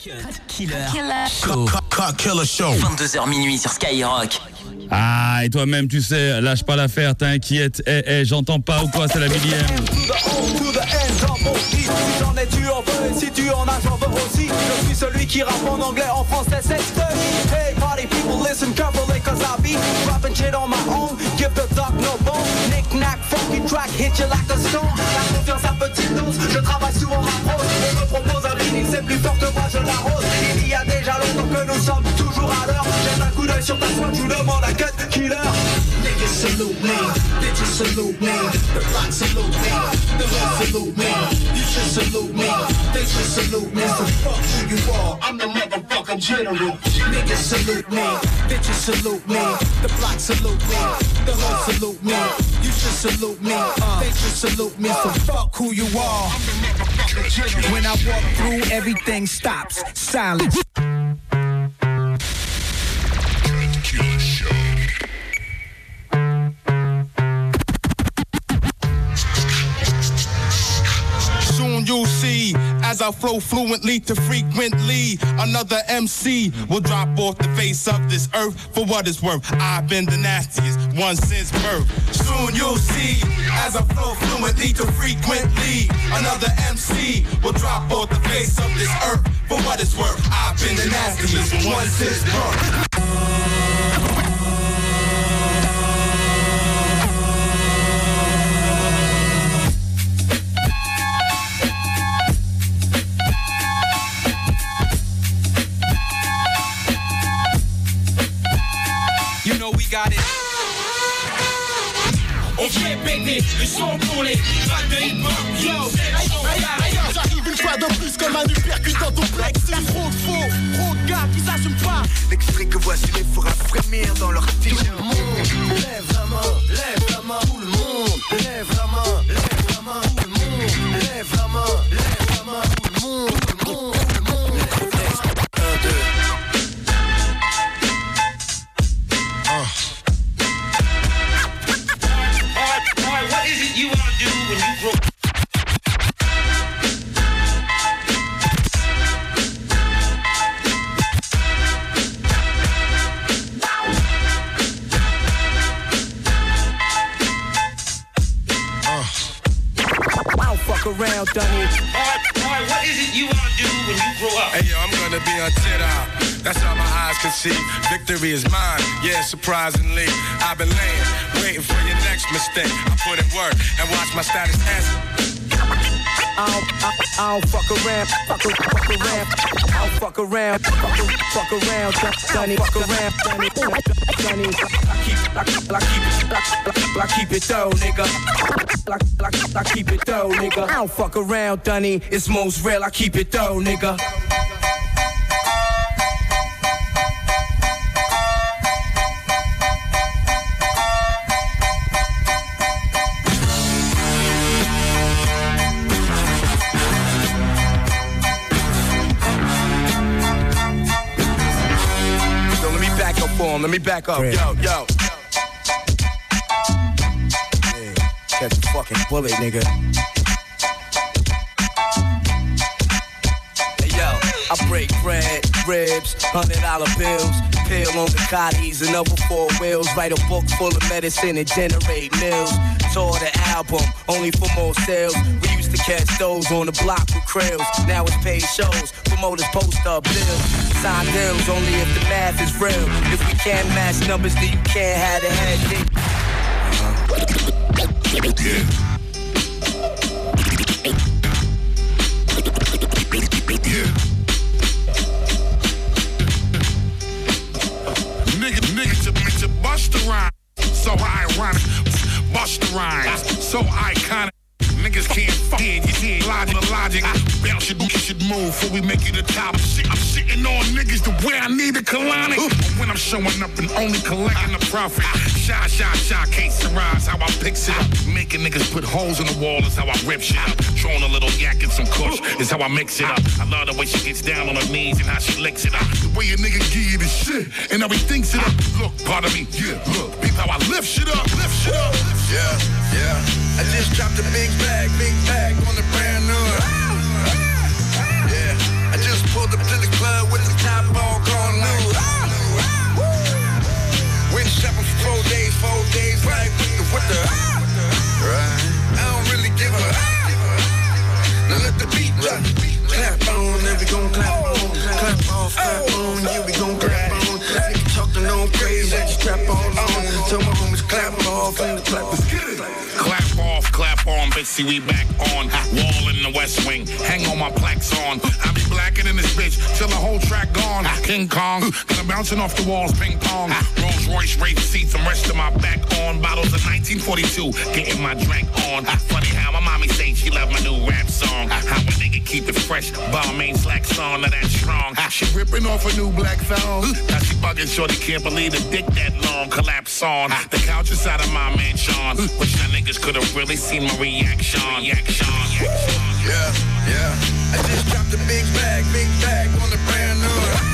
Killer. Show. Killer Show. 22h minuit sur Skyrock. Ah, et toi-même, tu sais, lâche pas l'affaire, t'inquiète. Eh, eh, j'entends pas ou quoi, c'est la millième. Si j'en ai, tu en veux, si tu en as, j'en veux aussi. Je suis celui qui rappe en anglais, en français, c'est Hey, party people, listen carefully, cause I be rapping shit on my own. Give the dog no bone. Knick knack, funky track, hit you like a stone. La confiance à petite dose, je travaille souvent ma prose. On me propose plus fort je l'arrose. Il y a déjà longtemps que nous sommes coup d'œil sur ta soin, tu demandes à cut killer. Niggas salute me, bitches salute me, the block salute me, the hood salute me, you should salute me, they should salute me, so fuck who you are, I'm the motherfucking general. Niggas salute me, bitches salute me, the block salute me, the hood salute me, you should salute me, they should salute me, so fuck who you are, I'm the motherfucking general. When I walk through, everything stops, silence. As I flow fluently to frequently another MC will drop off the face of this earth for what it's worth. I've been the nastiest one since birth. Soon you'll see as I flow fluently to frequently another MC will drop off the face of this earth for what it's worth. I've been the nastiest one since birth. Got it. Ok bébé, le son pour les fans de hip-hop Yo, J'arrive une fois de plus comme un uppercut dans ton plexus Y'a trop de faux, trop de gars qui s'assument pas. L'extrait que voici les fera frémir dans leur t Victory is mine. Yeah, surprisingly, I've been laying, waiting for your next mistake. I put in work and watch my status as. I don't, I, I don't fuck around, fuck, fuck around. I don't fuck around, fuck, fuck around, done fuck around, it, done. I keep, I, I, I keep it, I, I, I keep it though, nigga. I, I, I keep it though, nigga. I don't fuck around, it. It's most real, I keep it though, nigga. Back up. Yo, yo. Catch a fucking bullet, nigga. Hey, yo, I break bread, ribs, hundred dollar bills, pill on Ducatis and over four wheels. Write a book full of medicine and generate mills. Tour the album, only for more sales. We used to catch those on the block with krills. Now it's paid shows, promoters post up bills. Sign deals only if the math is real. If we can't match numbers, then you can't have the head. Nigga, nigga, to, to bust the rhyme. So ironic. Bust the rhymes. So iconic. Niggas can't fuck it, you logic, logic. I bounce should, should move before we make it a top. Shit, I'm sitting on niggas the way I need a colonic. When I'm showing up and only collecting the profit, ah. shot, shot, shot, can't surprise how I picks it up. Making niggas put holes in the wall is how I rip shit up. Throwing a little yak and some kush is how I mix it ah. up. I love the way she gets down on her knees and how she licks it up. The way a nigga give you the shit and how he thinks it up. Look, part of me, yeah, look, peep how I lift shit up, lift shit up. Yeah, yeah. Talking on praise, that strap all on. Tell my homies clap off and the clap is Clap off, clap on, Bixie, we back on. Wall in the West Wing, hang on my plaques on. I be blacking in this bitch till the whole track gone. King Kong, cause bouncing off the walls, ping pong. Rolls Royce, rape seats, I'm resting my back on. Bottles of 1942, getting my drink on. Funny how my mommy say she love my new rap song. How a nigga keep it fresh, Balmain slack song, now that strong. She ripping off a new black thong. Now she bugging, shorty can't believe the dick that long. Collapse on the couch inside of my mansion. Hmm. Wish that niggas could have really seen my reaction. Reaction. Yeah, yeah. I just dropped a big bag, big bag on the brand new.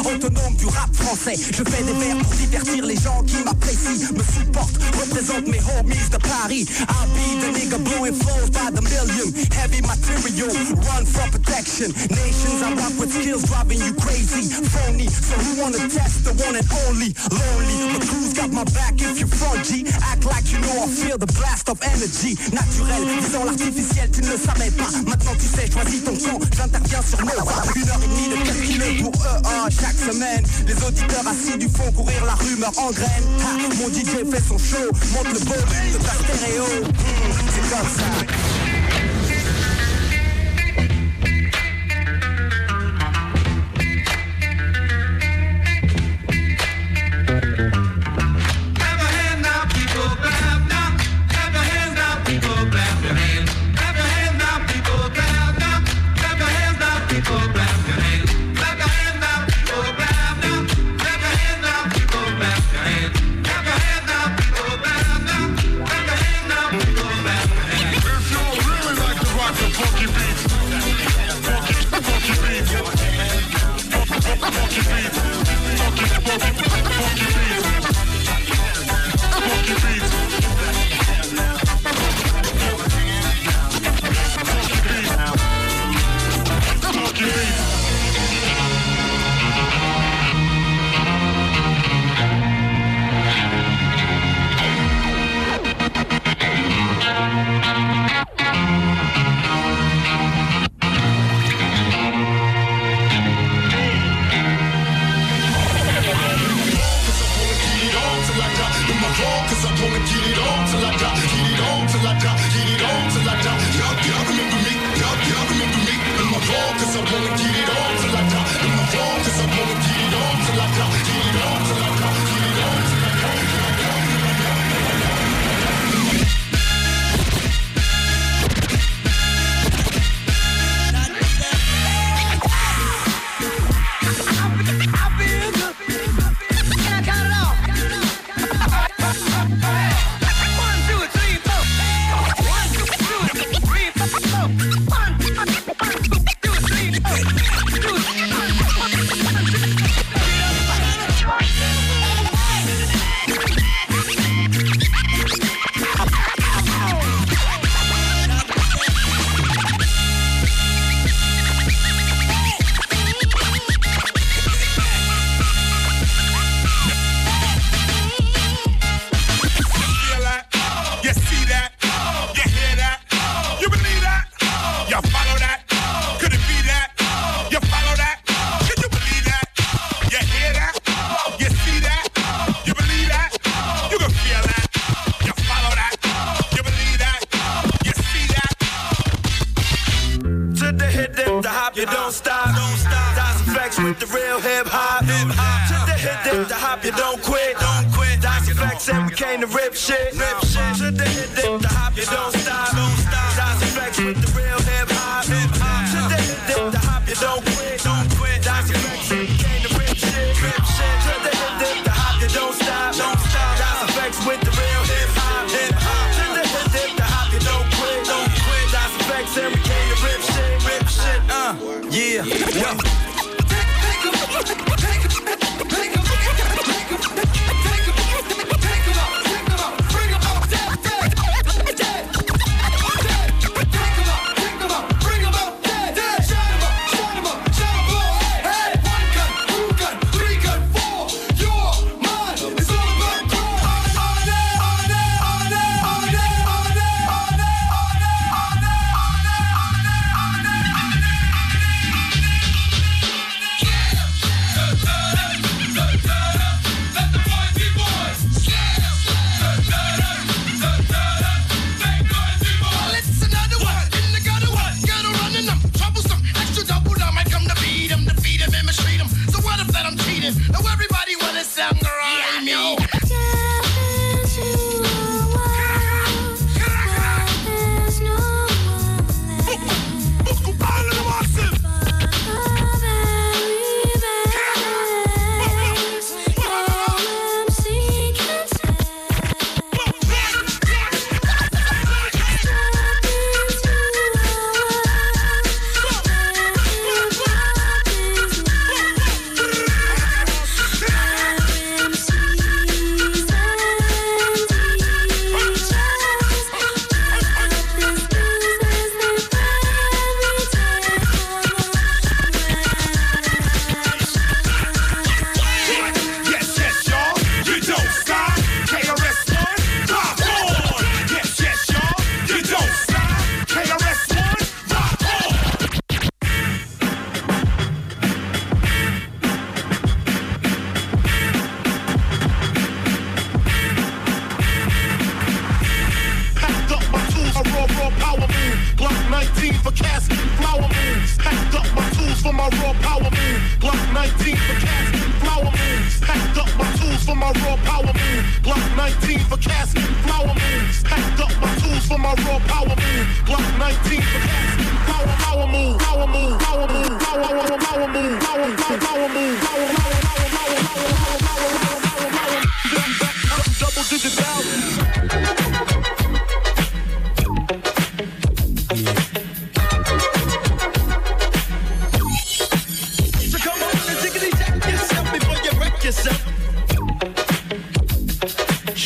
Autonome du rap français. Je fais des vers pour divertir les gens qui m'apprécient Me supportent, représente mes homies de Paris. I'll be the nigga blowing flows by the million. Heavy material, run for protection. Nations I rock with skills driving you crazy. Phony, so who wanna test the one and only? Lonely, my crew's got my back if you front Act like you know I feel the blast of energy. Naturel, disons l'artificiel, tu ne savais pas. Maintenant tu sais, choisis ton camp, j'interviens sur Nova. Une heure et demie de calculer pour ah, chaque semaine. Les auditeurs assidus font courir la rumeur en graine. Mon DJ fait son show, monte le volume de ta stéréo. Hmm, C'est Hip hop. To the hit, dip, the hop, you don't quit. Don't quit. That's effects, and we came to rip shit. Rip shit. To the hit, dip, the hop, you don't stop. Don't stop. That's effects with the real hip hop. Hip hop. To the the hip dip, the hop, you don't quit. Don't. Yeah. Yeah. My 19th for cats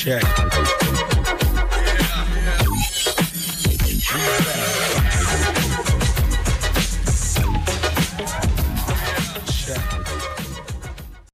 Check.